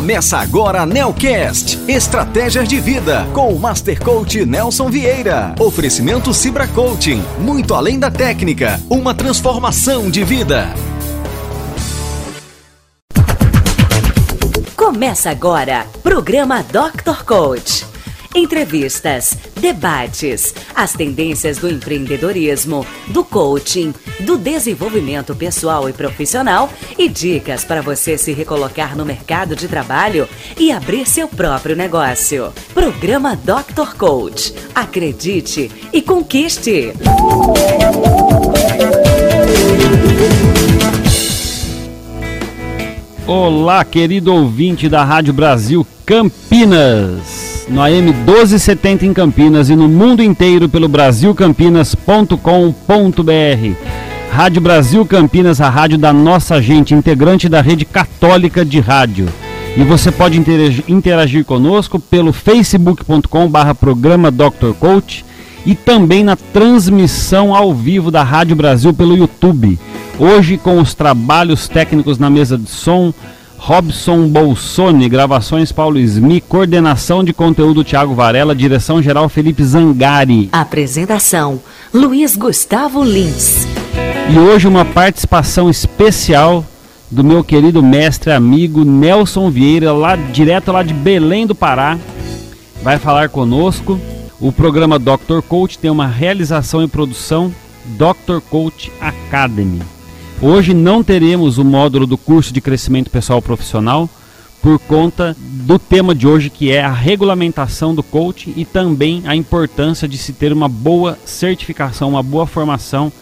Começa agora Nelcast, Estratégias de Vida, com o Master Coach Nelson Vieira. Oferecimento Cibra Coaching, muito além da técnica, uma transformação de vida. Começa agora, programa Dr. Coach. Entrevistas, debates, as tendências do empreendedorismo, do coaching, do desenvolvimento pessoal e profissional e dicas para você se recolocar no mercado de trabalho e abrir seu próprio negócio. Programa Dr. Coach. Acredite e conquiste. Olá, querido ouvinte da Rádio Brasil Campinas no AM 1270 em Campinas e no mundo inteiro pelo brasilcampinas.com.br. Rádio Brasil Campinas, a rádio da nossa gente, integrante da rede católica de rádio. E você pode interagir, interagir conosco pelo facebook.com barra programa Dr. Coach e também na transmissão ao vivo da Rádio Brasil pelo YouTube. Hoje com os trabalhos técnicos na mesa de som, Robson Bolsoni, gravações Paulo Smi, coordenação de conteúdo Tiago Varela, direção geral Felipe Zangari. Apresentação Luiz Gustavo Lins. E hoje uma participação especial do meu querido mestre amigo Nelson Vieira, lá direto lá de Belém do Pará. Vai falar conosco. O programa Dr. Coach tem uma realização e produção Dr. Coach Academy. Hoje não teremos o módulo do curso de crescimento pessoal profissional por conta do tema de hoje que é a regulamentação do coaching e também a importância de se ter uma boa certificação, uma boa formação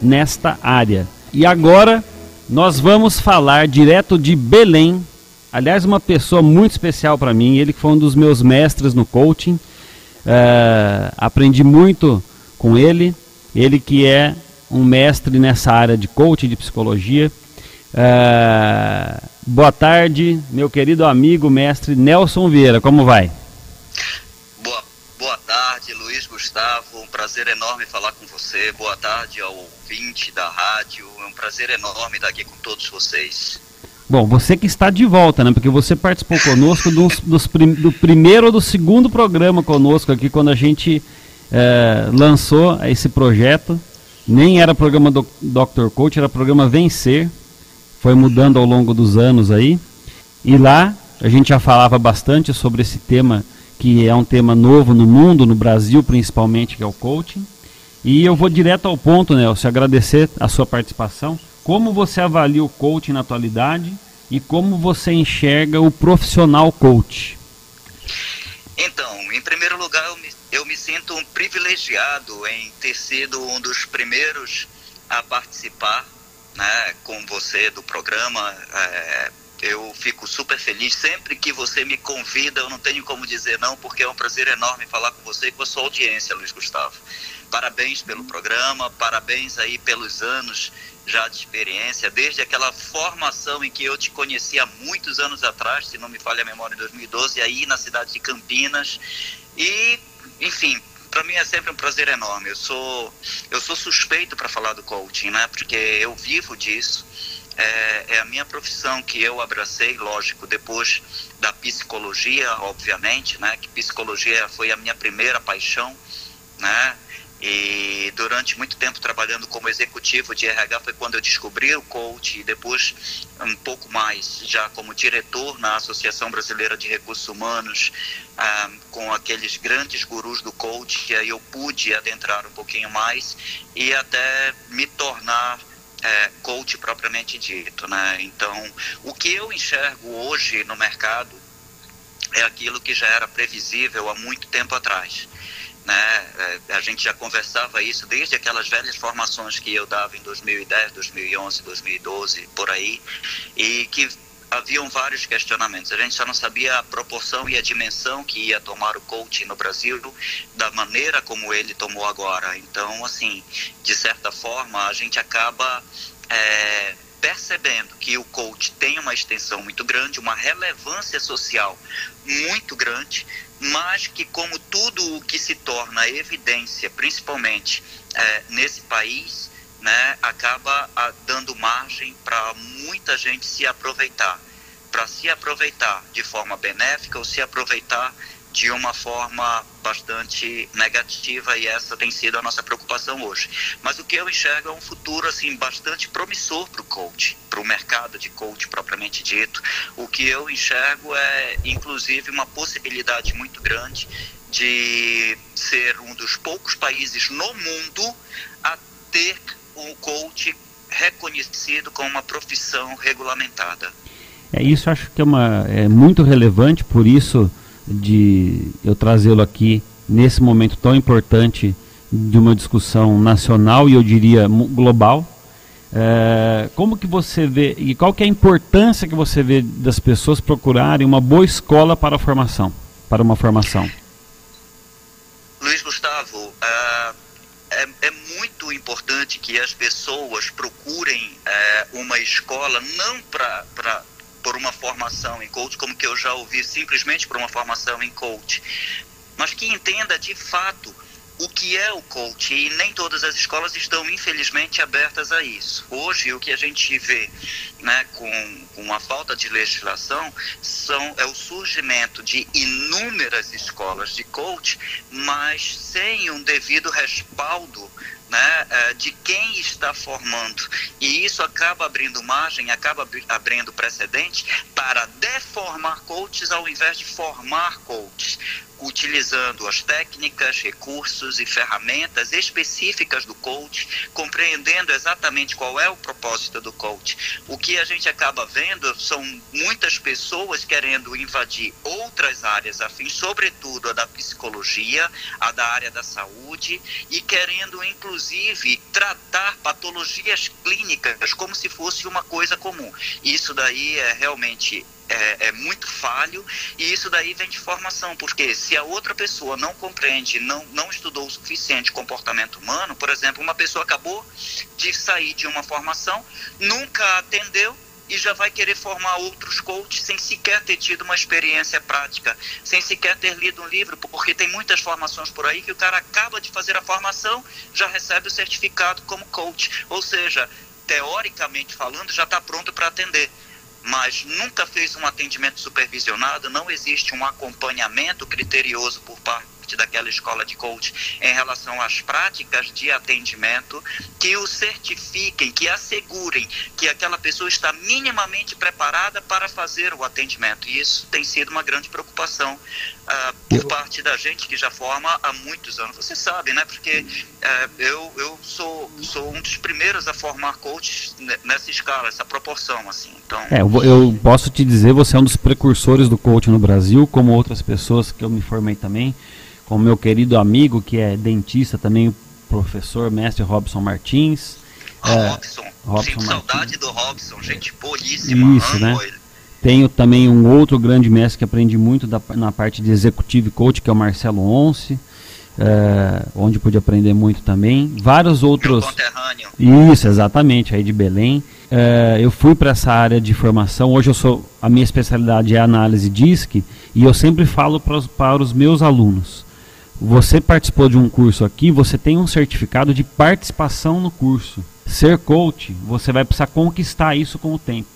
nesta área. E agora nós vamos falar direto de Belém. Aliás, uma pessoa muito especial para mim, ele foi um dos meus mestres no coaching. Uh, aprendi muito com ele. Ele que é um mestre nessa área de coaching, de psicologia. É, boa tarde, meu querido amigo, mestre Nelson Vieira, como vai? Boa, boa tarde, Luiz Gustavo, um prazer enorme falar com você. Boa tarde ao ouvinte da rádio, é um prazer enorme estar aqui com todos vocês. Bom, você que está de volta, né? Porque você participou conosco dos, dos prim, do primeiro ou do segundo programa conosco aqui, quando a gente é, lançou esse projeto nem era programa do Dr. Coach, era programa Vencer. Foi mudando ao longo dos anos aí. E lá a gente já falava bastante sobre esse tema que é um tema novo no mundo, no Brasil principalmente, que é o coaching. E eu vou direto ao ponto, Nelson, agradecer a sua participação. Como você avalia o coaching na atualidade e como você enxerga o profissional coach? Então, em primeiro lugar, eu me eu me sinto um privilegiado em ter sido um dos primeiros a participar né, com você do programa. É, eu fico super feliz. Sempre que você me convida, eu não tenho como dizer não, porque é um prazer enorme falar com você e com a sua audiência, Luiz Gustavo. Parabéns pelo programa, parabéns aí pelos anos já de experiência, desde aquela formação em que eu te conheci há muitos anos atrás, se não me falha a memória, em 2012, aí na cidade de Campinas. E enfim, para mim é sempre um prazer enorme. Eu sou, eu sou suspeito para falar do coaching, né? Porque eu vivo disso. É, é, a minha profissão que eu abracei, lógico, depois da psicologia, obviamente, né? Que psicologia foi a minha primeira paixão, né? E durante muito tempo trabalhando como executivo de RH foi quando eu descobri o coach e depois um pouco mais já como diretor na Associação Brasileira de Recursos Humanos ah, com aqueles grandes gurus do coach e aí eu pude adentrar um pouquinho mais e até me tornar é, coach propriamente dito, né? Então, o que eu enxergo hoje no mercado é aquilo que já era previsível há muito tempo atrás né? É, a gente já conversava isso desde aquelas velhas formações que eu dava em 2010, 2011, 2012, por aí, e que haviam vários questionamentos. A gente só não sabia a proporção e a dimensão que ia tomar o coaching no Brasil da maneira como ele tomou agora. Então, assim, de certa forma, a gente acaba é, percebendo que o coach tem uma extensão muito grande, uma relevância social muito grande, mas que, como tudo o que se torna evidência, principalmente é, nesse país, né, acaba a, dando margem para muita gente se aproveitar. para se aproveitar de forma benéfica ou se aproveitar de uma forma bastante negativa e essa tem sido a nossa preocupação hoje. Mas o que eu enxergo é um futuro assim bastante promissor para o coach, para o mercado de coach propriamente dito. O que eu enxergo é inclusive uma possibilidade muito grande de ser um dos poucos países no mundo a ter um coach reconhecido como uma profissão regulamentada. É isso, acho que é, uma, é muito relevante, por isso de eu trazê-lo aqui nesse momento tão importante de uma discussão nacional e eu diria global. É, como que você vê e qual que é a importância que você vê das pessoas procurarem uma boa escola para a formação, para uma formação? Luiz Gustavo, uh, é, é, muito importante que as pessoas procurem uh, uma escola não para por uma formação em coach, como que eu já ouvi simplesmente por uma formação em coach, mas que entenda de fato o que é o coach e nem todas as escolas estão infelizmente abertas a isso. Hoje o que a gente vê, né, com, com a falta de legislação, são é o surgimento de inúmeras escolas de coach, mas sem um devido respaldo né, é, de quem está formando. E isso acaba abrindo margem, acaba abrindo precedente para deformar coaches ao invés de formar coaches utilizando as técnicas, recursos e ferramentas específicas do coach, compreendendo exatamente qual é o propósito do coach. O que a gente acaba vendo são muitas pessoas querendo invadir outras áreas afins, sobretudo a da psicologia, a da área da saúde, e querendo inclusive tratar patologias clínicas como se fosse uma coisa comum. Isso daí é realmente é, é, muito falho e isso daí vem de formação, porque se a outra pessoa não compreende, não, não estudou o suficiente comportamento humano, por exemplo, uma pessoa acabou de sair de uma formação, nunca atendeu e já vai querer formar outros coaches sem sequer ter tido uma experiência prática, sem sequer ter lido um livro, porque tem muitas formações por aí que o cara acaba de fazer a formação, já recebe o certificado como coach, ou seja, teoricamente falando, já está pronto para atender mas nunca fez um atendimento supervisionado, não existe um acompanhamento criterioso por parte daquela escola de coach em relação às práticas de atendimento que o certifiquem, que assegurem que aquela pessoa está minimamente preparada para fazer o atendimento. E isso tem sido uma grande preocupação uh, por parte da gente que já forma há muitos anos. Você sabe, né? Porque uh, eu, eu sou, sou um dos primeiros a formar coaches nessa escala, essa proporção, assim. Então... É, eu, eu posso te dizer, você é um dos precursores do coaching no Brasil, como outras pessoas que eu me formei também com meu querido amigo que é dentista também, o professor mestre Robson Martins. É, Robson, Robson saudade do Robson, gente boníssima. Isso, né? Ele. Tenho também um outro grande mestre que aprendi muito da, na parte de executive coach, que é o Marcelo Once, é, onde pude aprender muito também. Vários outros. Isso, exatamente, aí de Belém. É, eu fui para essa área de formação. Hoje eu sou a minha especialidade é análise DISC e eu sempre falo para para os meus alunos você participou de um curso aqui, você tem um certificado de participação no curso. Ser coach, você vai precisar conquistar isso com o tempo.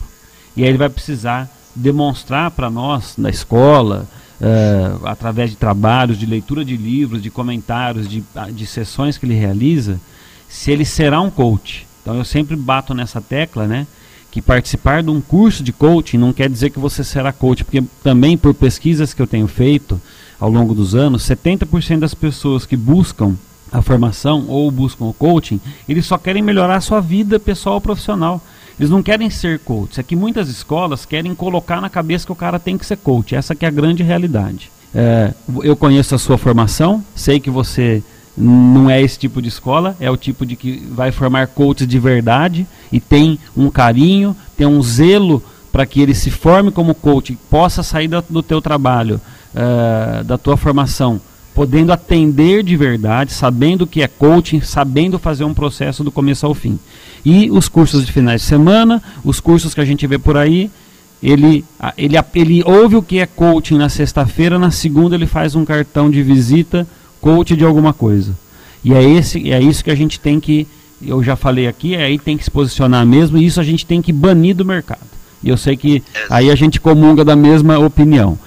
E aí ele vai precisar demonstrar para nós, na escola, uh, através de trabalhos, de leitura de livros, de comentários, de, de sessões que ele realiza, se ele será um coach. Então eu sempre bato nessa tecla, né? Que participar de um curso de coaching não quer dizer que você será coach, porque também por pesquisas que eu tenho feito, ao longo dos anos, 70% das pessoas que buscam a formação ou buscam o coaching, eles só querem melhorar a sua vida pessoal ou profissional. Eles não querem ser coach. É que muitas escolas querem colocar na cabeça que o cara tem que ser coach. Essa que é a grande realidade. É, eu conheço a sua formação, sei que você não é esse tipo de escola, é o tipo de que vai formar coaches de verdade e tem um carinho, tem um zelo para que ele se forme como coach e possa sair do, do teu trabalho uh, da tua formação, podendo atender de verdade, sabendo o que é coaching, sabendo fazer um processo do começo ao fim. E os cursos de finais de semana, os cursos que a gente vê por aí, ele, ele, ele ouve o que é coaching na sexta-feira, na segunda ele faz um cartão de visita, coach de alguma coisa. E é, esse, é isso que a gente tem que, eu já falei aqui, é aí tem que se posicionar mesmo, e isso a gente tem que banir do mercado. E eu sei que aí a gente comunga da mesma opinião.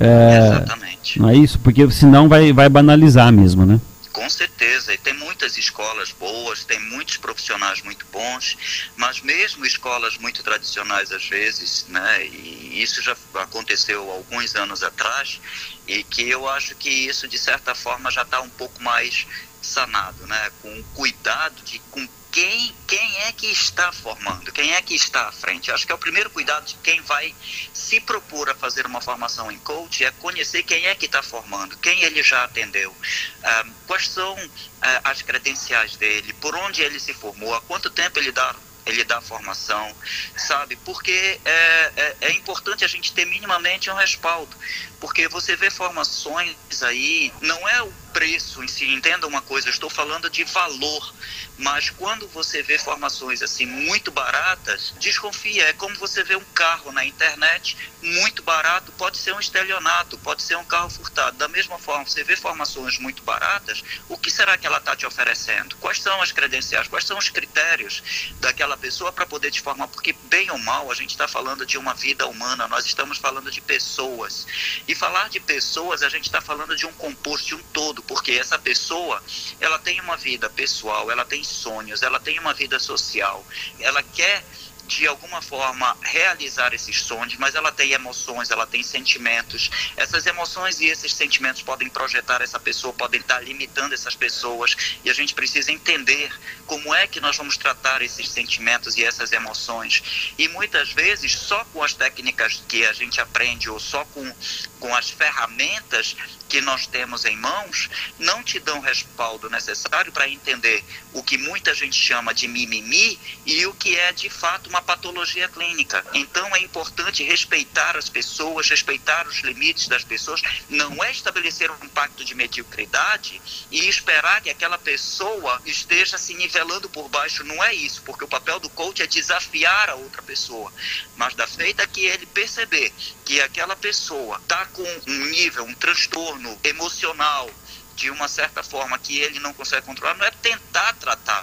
É, Exatamente. Não é isso? Porque senão vai, vai banalizar mesmo, né? Com certeza, e tem muitas escolas boas, tem muitos profissionais muito bons, mas mesmo escolas muito tradicionais às vezes, né, e isso já aconteceu alguns anos atrás, e que eu acho que isso de certa forma já está um pouco mais sanado, né, com cuidado de com quem, quem é que está formando, quem é que está à frente. Acho que é o primeiro cuidado de quem vai se propor a fazer uma formação em coach é conhecer quem é que está formando, quem ele já atendeu, ah, quais são ah, as credenciais dele, por onde ele se formou, há quanto tempo ele dá ele dá formação, sabe? Porque é, é, é, importante a gente ter minimamente um respaldo, porque você vê formações aí, não é o preço em si, entenda uma coisa, eu estou falando de valor, mas quando você vê formações assim muito baratas, desconfia, é como você vê um carro na internet muito barato, pode ser um estelionato, pode ser um carro furtado. Da mesma forma, você vê formações muito baratas, o que será que ela está te oferecendo? Quais são as credenciais, quais são os critérios daquela pessoa para poder te formar? Porque, bem ou mal, a gente está falando de uma vida humana, nós estamos falando de pessoas. E falar de pessoas, a gente está falando de um composto, de um todo, porque essa pessoa, ela tem uma vida pessoal, ela tem sonhos, ela tem uma vida social, ela quer de alguma forma realizar esses sonhos, mas ela tem emoções, ela tem sentimentos. Essas emoções e esses sentimentos podem projetar essa pessoa, podem estar limitando essas pessoas, e a gente precisa entender como é que nós vamos tratar esses sentimentos e essas emoções. E muitas vezes, só com as técnicas que a gente aprende ou só com, com as ferramentas que nós temos em mãos não te dão respaldo necessário para entender o que muita gente chama de mimimi e o que é de fato uma patologia clínica. Então é importante respeitar as pessoas, respeitar os limites das pessoas, não é estabelecer um pacto de mediocridade e esperar que aquela pessoa esteja se nivelando por baixo. Não é isso, porque o papel do coach é desafiar a outra pessoa, mas da feita que ele perceber que aquela pessoa está com um nível, um transtorno emocional, de uma certa forma que ele não consegue controlar, não é tentar tratar.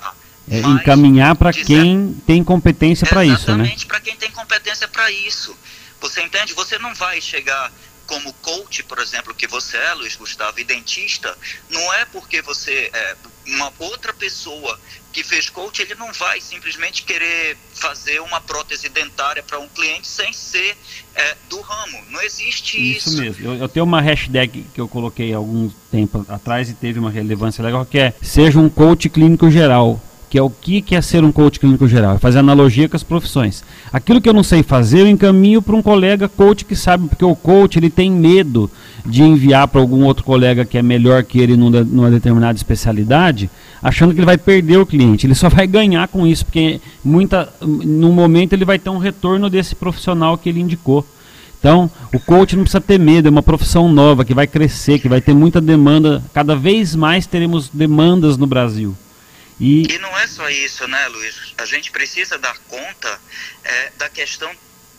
É encaminhar para quem tem competência para isso, né? Exatamente, para quem tem competência para isso. Você entende? Você não vai chegar como coach, por exemplo, que você é, Luiz Gustavo, e dentista, não é porque você é uma outra pessoa que fez coach, ele não vai simplesmente querer fazer uma prótese dentária para um cliente sem ser é, do ramo. Não existe isso. Isso mesmo. Eu, eu, tenho uma hashtag que eu coloquei algum tempo atrás e teve uma relevância legal, que é seja um coach clínico geral que é o que é ser um coach clínico geral, é fazer analogia com as profissões. Aquilo que eu não sei fazer, eu encaminho para um colega coach que sabe, porque o coach ele tem medo de enviar para algum outro colega que é melhor que ele numa, numa determinada especialidade, achando que ele vai perder o cliente. Ele só vai ganhar com isso, porque muita, no momento ele vai ter um retorno desse profissional que ele indicou. Então, o coach não precisa ter medo, é uma profissão nova que vai crescer, que vai ter muita demanda. Cada vez mais teremos demandas no Brasil. E... e não é só isso, né, Luiz? A gente precisa dar conta é, da questão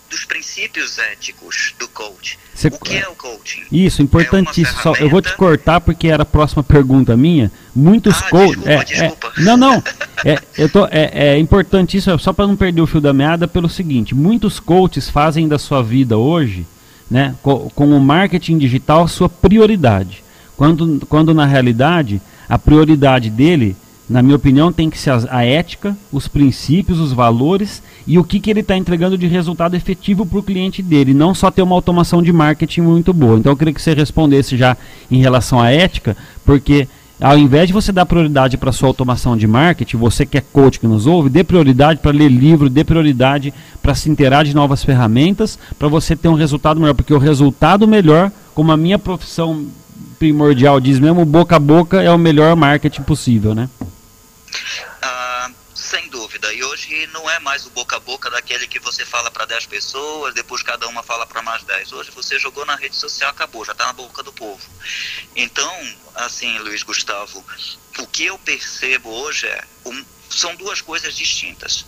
dos princípios éticos do coach. Cê... O que é o coaching? Isso, importantíssimo. É Só, eu vou te cortar porque era a próxima pergunta minha. Muitos ah, coaches. Desculpa, é, desculpa. É, não, não. é, eu tô, é, é importantíssimo, só para não perder o fio da meada, pelo seguinte: muitos coaches fazem da sua vida hoje, né, com, com o marketing digital, sua prioridade. Quando, quando na realidade a prioridade dele na minha opinião, tem que ser a, ética, os princípios, os valores e o que, que ele está entregando de resultado efetivo para o cliente dele, não só ter uma automação de marketing muito boa. Então eu queria que você respondesse já em relação à ética, porque ao invés de você dar prioridade para sua automação de marketing, você que é coach que nos ouve, dê prioridade para ler livro, dê prioridade para se inteirar de novas ferramentas, para você ter um resultado melhor, porque o resultado melhor, como a minha profissão primordial diz mesmo, boca a boca é o melhor marketing possível, né? E hoje não é mais o boca a boca daquele que você fala para 10 pessoas, depois cada uma fala para mais 10. Hoje você jogou na rede social, acabou, já está na boca do povo. Então, assim, Luiz Gustavo, o que eu percebo hoje é um, são duas coisas distintas.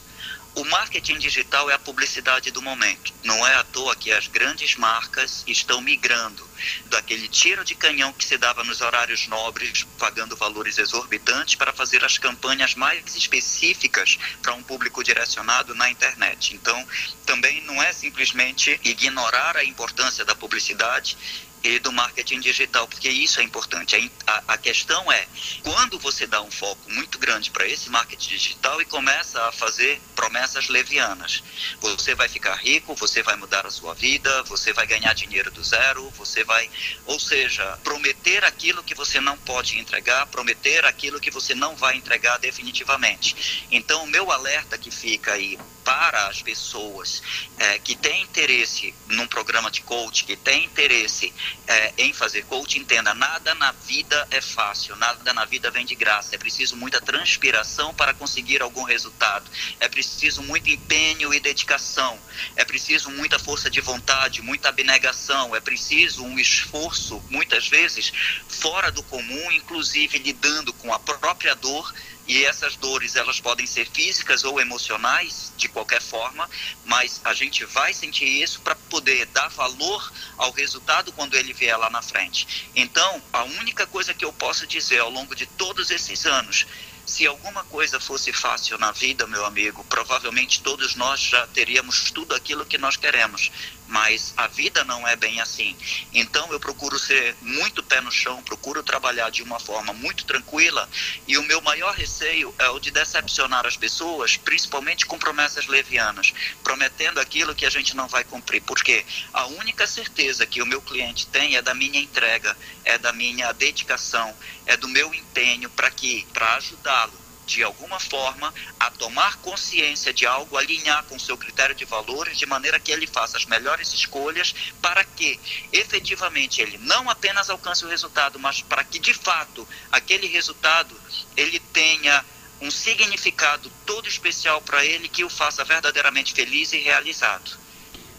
O marketing digital é a publicidade do momento. Não é à toa que as grandes marcas estão migrando daquele tiro de canhão que se dava nos horários nobres, pagando valores exorbitantes, para fazer as campanhas mais específicas para um público direcionado na internet. Então, também não é simplesmente ignorar a importância da publicidade e do marketing digital, porque isso é importante. A, a questão é quando você dá um foco muito grande para esse marketing digital e começa a fazer promessas levianas. Você vai ficar rico, você vai mudar a sua vida, você vai ganhar dinheiro do zero, você vai, ou seja, prometer aquilo que você não pode entregar, prometer aquilo que você não vai entregar definitivamente. Então, o meu alerta que fica aí para as pessoas é, que têm interesse num programa de coach, que têm interesse é, em fazer coach, entenda, nada na vida é fácil, nada na vida vem de graça. É preciso muita transpiração para conseguir algum resultado. É preciso muito empenho e dedicação. É preciso muita força de vontade, muita abnegação. É preciso um esforço, muitas vezes, fora do comum, inclusive lidando com a própria dor e essas dores elas podem ser físicas ou emocionais de qualquer forma, mas a gente vai sentir isso para poder dar valor ao resultado quando ele vier lá na frente. Então, a única coisa que eu posso dizer ao longo de todos esses anos se alguma coisa fosse fácil na vida, meu amigo, provavelmente todos nós já teríamos tudo aquilo que nós queremos. Mas a vida não é bem assim. Então eu procuro ser muito pé no chão, procuro trabalhar de uma forma muito tranquila. E o meu maior receio é o de decepcionar as pessoas, principalmente com promessas levianas, prometendo aquilo que a gente não vai cumprir. Porque a única certeza que o meu cliente tem é da minha entrega, é da minha dedicação, é do meu empenho para que, para ajudá-lo de alguma forma a tomar consciência de algo, alinhar com seu critério de valores, de maneira que ele faça as melhores escolhas para que efetivamente ele não apenas alcance o resultado, mas para que de fato aquele resultado ele tenha um significado todo especial para ele que o faça verdadeiramente feliz e realizado.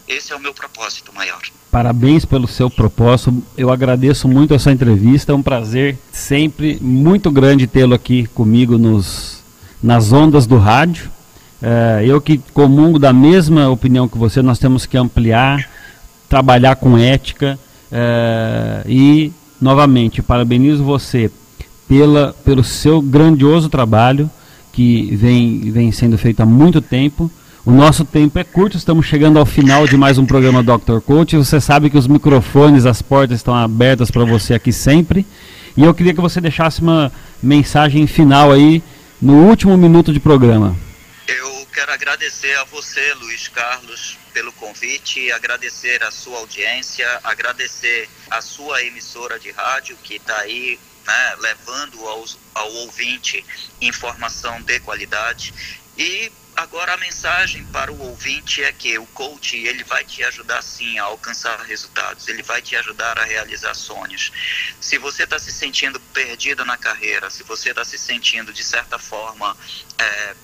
Esse é o meu propósito maior. Parabéns pelo seu propósito. Eu agradeço muito essa entrevista. É um prazer sempre muito grande tê-lo aqui comigo nos, nas ondas do rádio. É, eu que comungo da mesma opinião que você, nós temos que ampliar, trabalhar com ética. É, e, novamente, parabenizo você pela, pelo seu grandioso trabalho que vem, vem sendo feito há muito tempo. O nosso tempo é curto, estamos chegando ao final de mais um programa Dr. Coach. Você sabe que os microfones, as portas estão abertas para você aqui sempre. E eu queria que você deixasse uma mensagem final aí no último minuto de programa. Eu quero agradecer a você, Luiz Carlos, pelo convite, agradecer a sua audiência, agradecer a sua emissora de rádio que está aí né, levando aos, ao ouvinte informação de qualidade e Agora a mensagem para o ouvinte é que o coach ele vai te ajudar sim a alcançar resultados, ele vai te ajudar a realizar sonhos. Se você está se sentindo perdido na carreira, se você está se sentindo de certa forma é,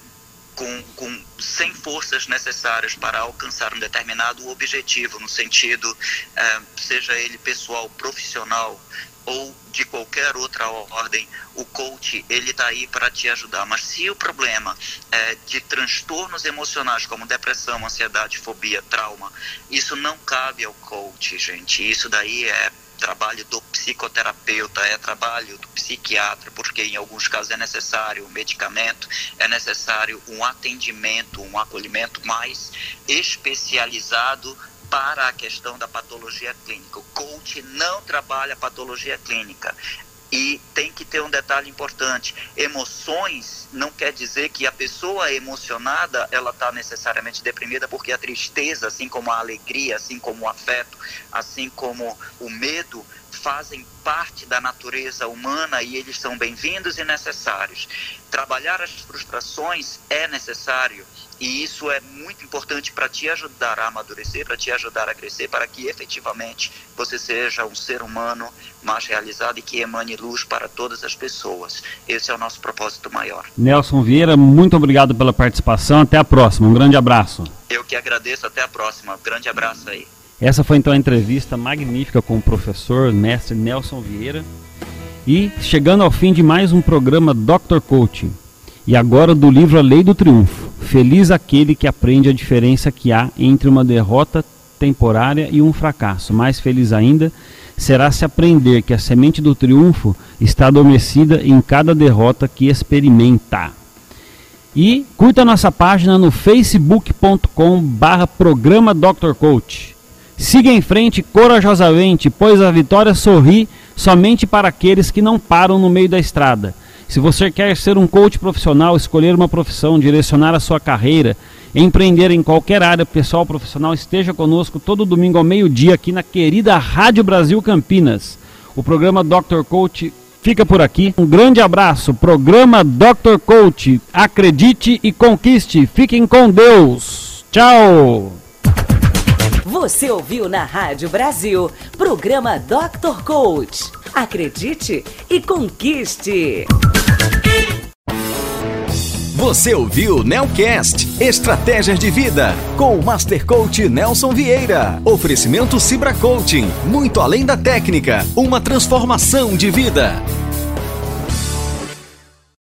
com, com, sem forças necessárias para alcançar um determinado objetivo, no sentido, é, seja ele pessoal, profissional, ou de qualquer outra ordem, o coach ele está aí para te ajudar. Mas se o problema é de transtornos emocionais como depressão, ansiedade, fobia, trauma, isso não cabe ao coach, gente. Isso daí é trabalho do psicoterapeuta, é trabalho do psiquiatra, porque em alguns casos é necessário um medicamento, é necessário um atendimento, um acolhimento mais especializado para a questão da patologia clínica. O coach não trabalha patologia clínica. E tem que ter um detalhe importante: emoções não quer dizer que a pessoa emocionada ela está necessariamente deprimida, porque a tristeza, assim como a alegria, assim como o afeto, assim como o medo, fazem parte da natureza humana e eles são bem-vindos e necessários. Trabalhar as frustrações é necessário e isso é muito importante para te ajudar a amadurecer, para te ajudar a crescer, para que efetivamente você seja um ser humano mais realizado e que emane luz para todas as pessoas. Esse é o nosso propósito maior. Nelson Vieira, muito obrigado pela participação. Até a próxima. Um grande abraço. Eu que agradeço. Até a próxima. Um grande abraço aí. Essa foi então a entrevista magnífica com o professor, mestre Nelson Vieira. E chegando ao fim de mais um programa Dr. Coaching. E agora do livro A Lei do Triunfo Feliz aquele que aprende a diferença que há entre uma derrota temporária e um fracasso. Mais feliz ainda será se aprender que a semente do triunfo está adormecida em cada derrota que experimenta. E curta nossa página no facebook.com barra programa Dr. Coach. Siga em frente corajosamente, pois a vitória sorri somente para aqueles que não param no meio da estrada. Se você quer ser um coach profissional, escolher uma profissão, direcionar a sua carreira, empreender em qualquer área pessoal profissional, esteja conosco todo domingo ao meio-dia aqui na querida Rádio Brasil Campinas. O programa Dr. Coach fica por aqui. Um grande abraço. Programa Dr. Coach. Acredite e conquiste. Fiquem com Deus. Tchau. Você ouviu na Rádio Brasil, programa Dr. Coach. Acredite e conquiste. Você ouviu Nelcast Estratégias de Vida com o Master Coach Nelson Vieira. Oferecimento Cibra Coaching, muito além da técnica, uma transformação de vida.